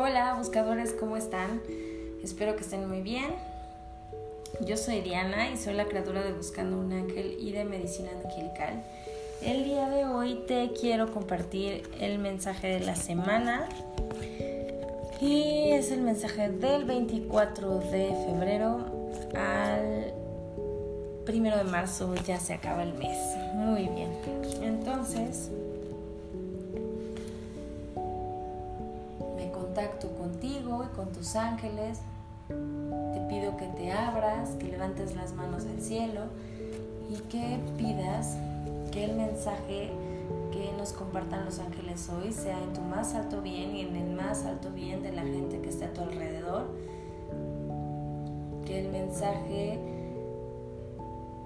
Hola buscadores, ¿cómo están? Espero que estén muy bien. Yo soy Diana y soy la creadora de Buscando un Ángel y de Medicina Angelical. El día de hoy te quiero compartir el mensaje de la semana y es el mensaje del 24 de febrero al 1 de marzo, ya se acaba el mes. Muy bien, entonces con tus ángeles. Te pido que te abras, que levantes las manos al cielo y que pidas que el mensaje que nos compartan los ángeles hoy sea en tu más alto bien y en el más alto bien de la gente que está a tu alrededor. Que el mensaje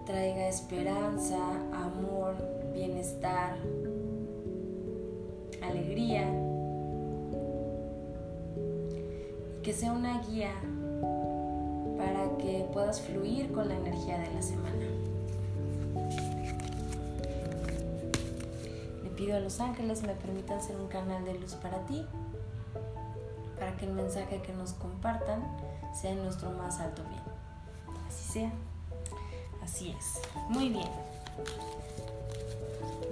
traiga esperanza, amor, bienestar, alegría que sea una guía para que puedas fluir con la energía de la semana. Le pido a los ángeles me permitan ser un canal de luz para ti, para que el mensaje que nos compartan sea nuestro más alto bien. Así sea. Así es. Muy bien.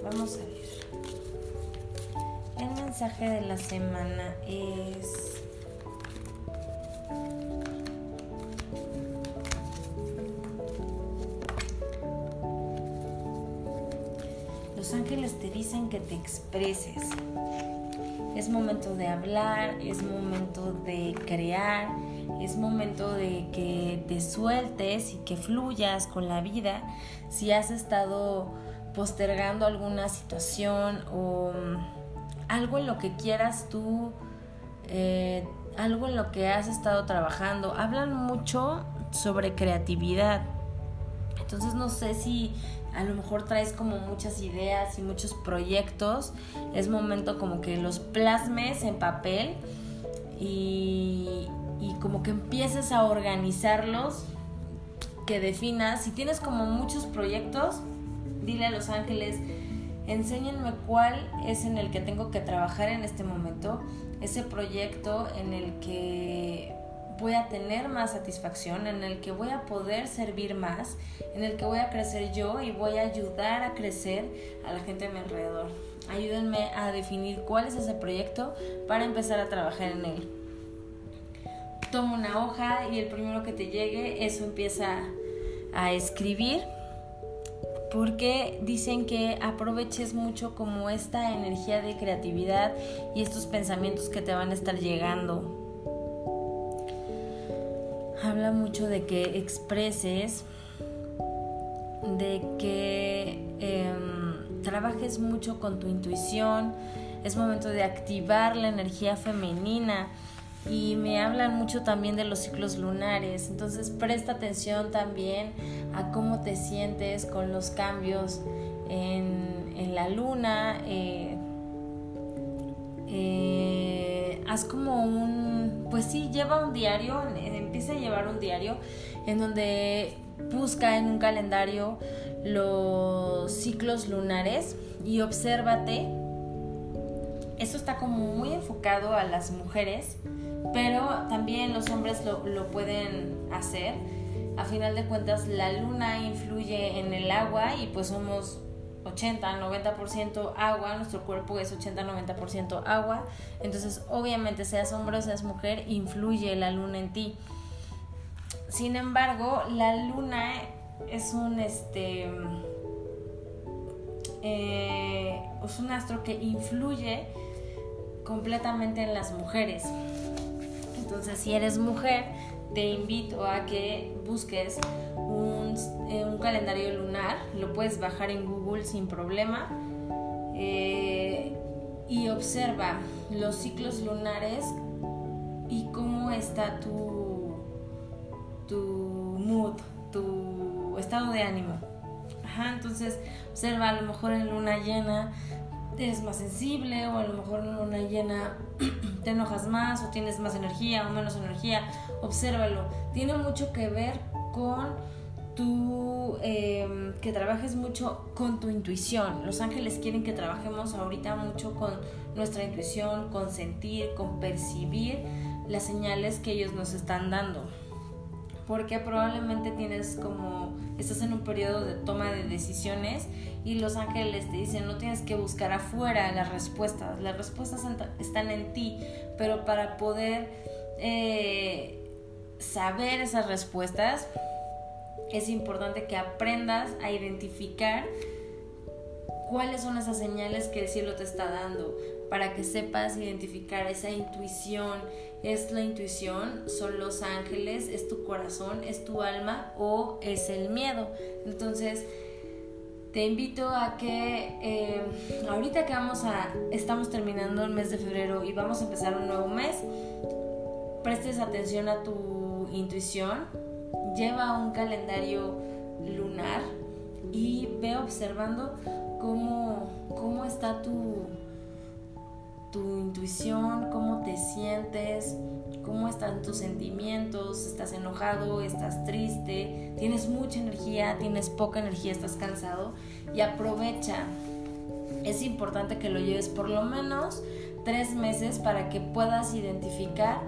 Vamos a ver. El mensaje de la semana es que te expreses. Es momento de hablar, es momento de crear, es momento de que te sueltes y que fluyas con la vida. Si has estado postergando alguna situación o mm, algo en lo que quieras tú, eh, algo en lo que has estado trabajando, hablan mucho sobre creatividad. Entonces no sé si a lo mejor traes como muchas ideas y muchos proyectos, es momento como que los plasmes en papel y, como que empieces a organizarlos, que definas, si tienes como muchos proyectos, dile a los ángeles, enséñenme cuál es en el que tengo que trabajar en este momento, ese proyecto en el que voy a tener más satisfacción, en el que voy a poder servir más, en el que voy a crecer yo y voy a ayudar a crecer a la gente a mi alrededor. Ayúdenme a definir cuál es ese proyecto para empezar a trabajar en él. Toma una hoja y el primero que te llegue, eso empieza a escribir porque dicen que aproveches mucho como esta energía de creatividad y estos pensamientos que te van a estar llegando habla mucho de que expreses, de que em, trabajes mucho con tu intuición, es momento de activar la energía femenina y me hablan mucho también de los ciclos lunares, entonces presta atención también a cómo te sientes con los cambios en, la luna. Eh, eh, haz como un, pues sí, lleva un diario, empieza a llevar un diario en donde busca en un calendario los ciclos lunares y obsérvate. Esto está como muy enfocado a las mujeres, pero también los hombres lo, lo pueden hacer. A final de cuentas, la luna influye en el agua y pues somos 80, 90% agua, nuestro cuerpo es 80, 90% agua, entonces obviamente seas hombre o seas mujer, influye la luna en ti. Sin embargo, la luna es un este eh, es un astro que influye completamente en las mujeres. Entonces, si eres mujer, te invito a que busques un, eh, calendario lunar, lo puedes bajar en Google sin problema eh, y observa los ciclos lunares y cómo está tu, tu mood, tu estado de ánimo. Entonces observa a lo mejor en luna llena eres más sensible o a lo mejor en luna llena te enojas más o tienes más energía o menos energía, obsérvalo. Tiene mucho que ver con tú em, que trabajes mucho con tu intuición. Los ángeles quieren que trabajemos ahorita mucho con nuestra intuición, con sentir, con percibir las señales que ellos nos están dando. Porque probablemente tienes como, estás en un periodo de toma de decisiones y los ángeles te dicen, no tienes que buscar afuera las respuestas, las respuestas están en ti, pero para poder eh, saber esas respuestas, es importante que aprendas a identificar cuáles son esas señales que el cielo te está dando para que sepas identificar esa intuición. ¿Es la intuición? ¿Son los ángeles? ¿Es tu corazón? ¿Es tu alma? ¿O es el miedo? Entonces, te invito a que eh, ahorita que vamos a, estamos terminando el mes de febrero y vamos a empezar un nuevo mes, prestes atención a tu intuición, lleva un calendario lunar y ve observando cómo, cómo está tu, tu intuición, cómo te sientes, cómo están tus sentimientos, estás enojado, estás triste, tienes mucha energía, tienes poca energía, estás cansado y aprovecha. Es importante que lo lleves por lo menos tres meses para que puedas identificar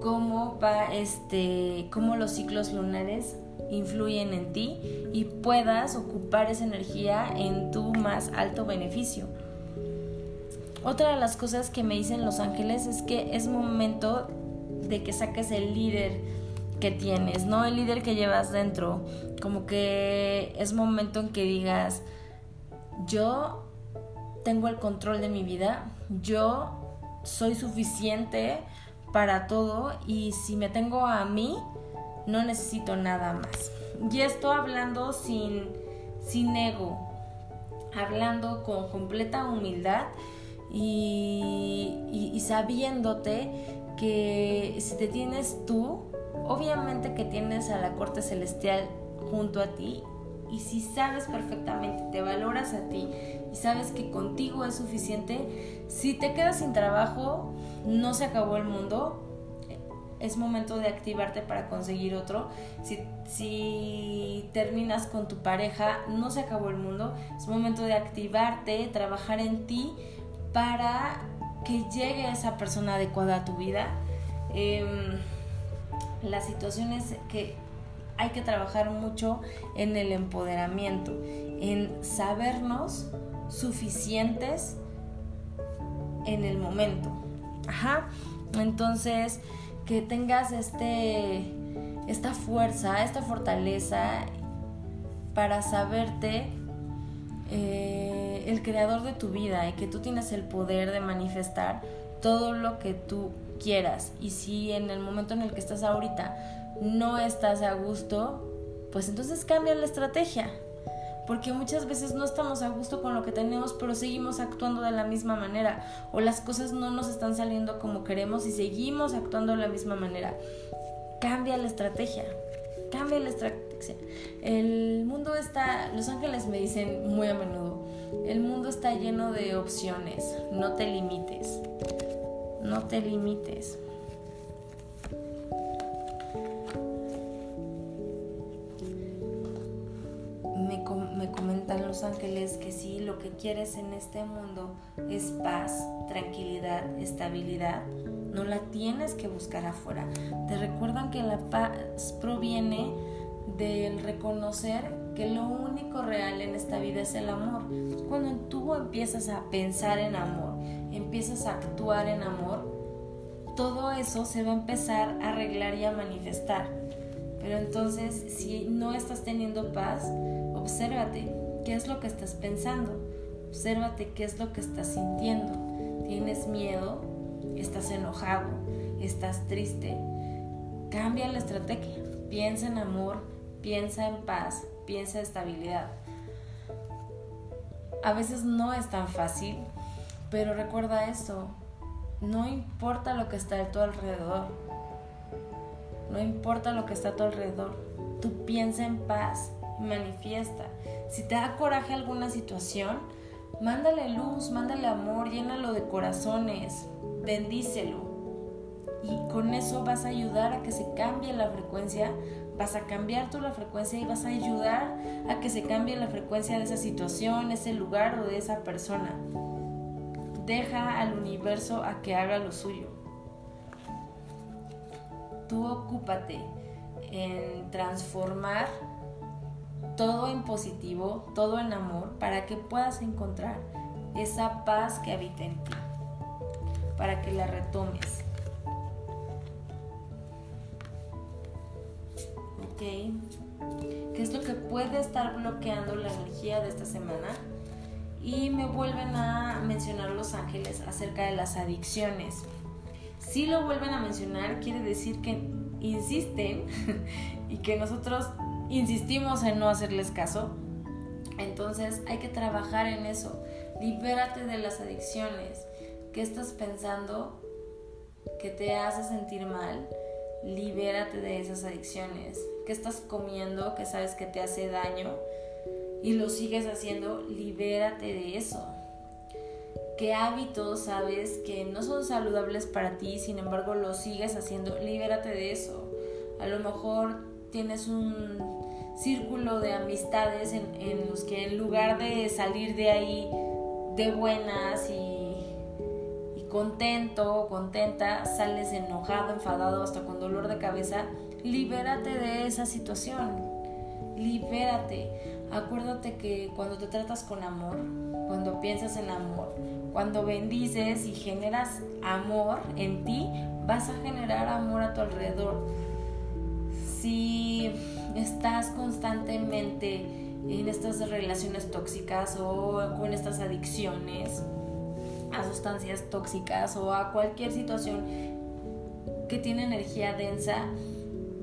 cómo va este, cómo los ciclos lunares influyen en ti y puedas ocupar esa energía en tu más alto beneficio. Otra de las cosas que me dicen los ángeles es que es momento de que saques el líder que tienes, ¿no? El líder que llevas dentro. Como que es momento en que digas, yo tengo el control de mi vida, yo soy suficiente para todo y si me tengo a mí, no necesito nada más. Y esto hablando sin, sin ego, hablando con completa humildad y, y, sabiéndote que si te tienes tú, obviamente que tienes a la corte celestial junto a ti y si sabes perfectamente, te valoras a ti y sabes que contigo es suficiente, si te quedas sin trabajo, no se acabó el mundo, es momento de activarte para conseguir otro. Si, si, terminas con tu pareja, no se acabó el mundo. Es momento de activarte, trabajar en ti para que llegue esa persona adecuada a tu vida. Eh, la situación es que hay que trabajar mucho en el empoderamiento, en sabernos suficientes en el momento. Ajá. Entonces, que tengas este, esta fuerza, esta fortaleza para saberte eh, el creador de tu vida y que tú tienes el poder de manifestar todo lo que tú quieras. Y si en el momento en el que estás ahorita no estás a gusto, pues entonces cambia la estrategia porque muchas veces no estamos a gusto con lo que tenemos, pero seguimos actuando de la misma manera, o las cosas no nos están saliendo como queremos y seguimos actuando de la misma manera. Cambia la estrategia, cambia la estrategia. El mundo está, los ángeles me dicen muy a menudo, el mundo está lleno de opciones, no te limites, no te limites. ángeles que si lo que quieres en este mundo es paz, tranquilidad, estabilidad, no la tienes que buscar afuera. Te recuerdan que la paz proviene del reconocer que lo único real en esta vida es el amor. Cuando tú empiezas a pensar en amor, empiezas a actuar en amor, todo eso se va a empezar a arreglar y a manifestar. Pero entonces, si no estás teniendo paz, obsérvate, ¿Qué es lo que estás pensando? Obsérvate qué es lo que estás sintiendo. ¿Tienes miedo? ¿Estás enojado? ¿Estás triste? Cambia la estrategia. Piensa en amor, piensa en paz, piensa en estabilidad. A veces no es tan fácil, pero recuerda esto. No importa lo que está a tu alrededor. No importa lo que está a tu alrededor. Tú piensa en paz, manifiesta. Si te da coraje alguna situación, mándale luz, mándale amor, llénalo de corazones, bendícelo. Y con eso vas a ayudar a que se cambie la frecuencia vas a cambiar tú la frecuencia y vas a ayudar a que se cambie la frecuencia de esa situación, ese lugar o de esa persona. Deja al universo a que haga lo suyo. Tú ocúpate en transformar todo en positivo, todo en amor, para que puedas encontrar esa paz que habita en ti, para que la retomes. ¿Qué es lo que puede estar bloqueando la energía de esta semana? Y me vuelven a mencionar los ángeles acerca de las adicciones. Si lo vuelven a mencionar, quiere decir que insisten y que nosotros insistimos en no hacerles caso. Entonces hay que trabajar en eso. Libérate de las adicciones. ¿Qué estás pensando que te hace sentir mal? Libérate de esas adicciones. ¿Qué estás comiendo que sabes que te hace daño y lo sigues haciendo? Libérate de eso. ¿Qué hábitos sabes que no son saludables para ti, sin embargo lo sigues haciendo? Libérate de eso. A lo mejor tienes un círculo de amistades en, los que en lugar de salir de ahí de buenas y, y contento o contenta, sales enojado, enfadado, hasta con dolor de cabeza, libérate de esa situación. Libérate. Acuérdate que cuando te tratas con amor, cuando piensas en amor, cuando bendices y generas amor en ti, vas a generar amor a tu alrededor si estás constantemente en estas relaciones tóxicas o con estas adicciones a sustancias tóxicas o a cualquier situación que tiene energía densa,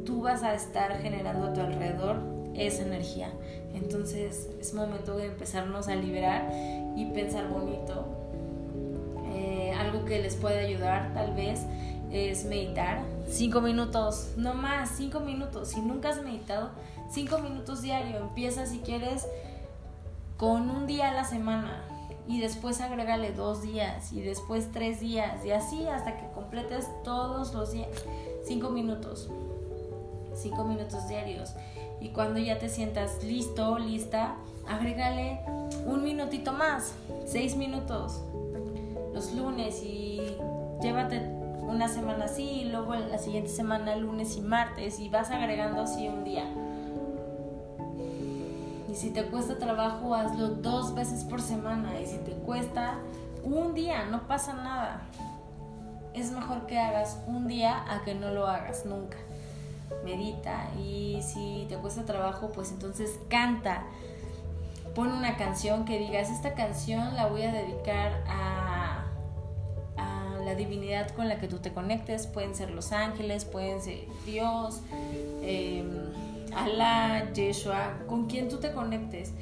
tú vas a estar generando a tu alrededor esa energía. Entonces es momento de empezarnos a liberar y pensar bonito. Eh, algo que les puede ayudar tal vez es meditar. Cinco minutos, no más, cinco minutos. Si nunca has meditado, cinco minutos diario. Empieza si quieres con un día a la semana y después agrégale dos días y después tres días y así hasta que completes todos los días. Cinco minutos. Cinco minutos diarios. Y cuando ya te sientas listo, lista, agrégale un minutito más. Seis minutos. Los lunes y llévate una semana así y luego la siguiente semana lunes y martes y vas agregando así un día. Y si te cuesta trabajo, hazlo dos veces por semana. Y si te cuesta un día, no pasa nada. Es mejor que hagas un día a que no lo hagas nunca. Medita y si te cuesta trabajo, pues entonces canta. Pon una canción que digas, esta canción la voy a dedicar a la divinidad con la que tú te conectes, pueden ser los ángeles, pueden ser Dios, eh, Alá, Yeshua, con quien tú te conectes.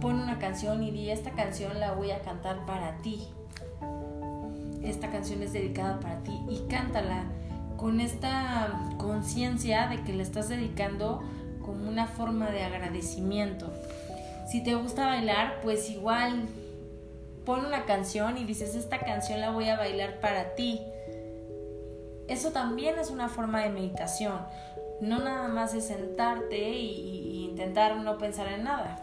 Pon una canción y di, esta canción la voy a cantar para ti. Esta canción es dedicada para ti y cántala con esta conciencia de que le estás dedicando como una forma de agradecimiento. Si te gusta bailar, pues igual pon una canción y dices, esta canción la voy a bailar para ti. Eso también es una forma de meditación. No nada más es sentarte y, intentar no pensar en nada.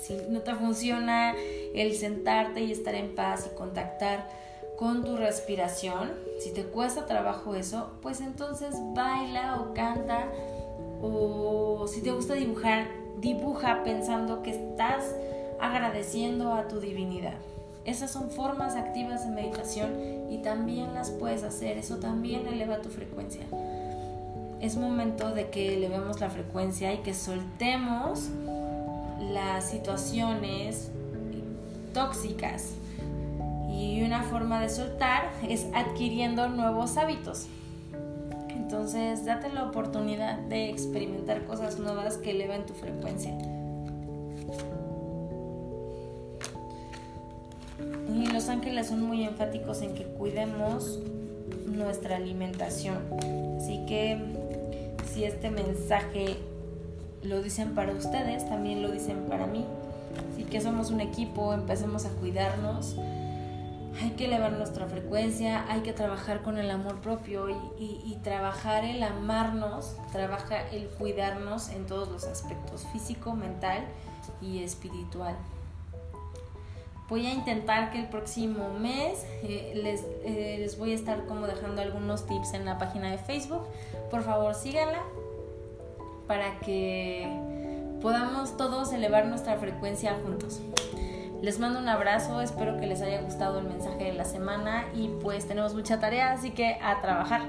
Si no te funciona el sentarte y estar en paz y contactar con tu respiración, si te cuesta trabajo eso, pues entonces baila o canta o si te gusta dibujar, dibuja pensando que estás agradeciendo a tu divinidad. Esas son formas activas de meditación y también las puedes hacer, eso también eleva tu frecuencia. Es momento de que elevemos la frecuencia y que soltemos las situaciones tóxicas. Y una forma de soltar es adquiriendo nuevos hábitos. Entonces, date la oportunidad de experimentar cosas nuevas que eleven tu frecuencia. Y los ángeles son muy enfáticos en que cuidemos nuestra alimentación. Así que si este mensaje lo dicen para ustedes, también lo dicen para mí. Así que somos un equipo, empecemos a cuidarnos. Hay que elevar nuestra frecuencia, hay que trabajar con el amor propio y, trabajar el amarnos, trabaja el cuidarnos en todos los aspectos, físico, mental y espiritual. Voy a intentar que el próximo mes eh, les, eh, les voy a estar como dejando algunos tips en la página de Facebook. Por favor, síganla para que podamos todos elevar nuestra frecuencia juntos. Les mando un abrazo, espero que les haya gustado el mensaje de la semana y pues tenemos mucha tarea, así que a trabajar.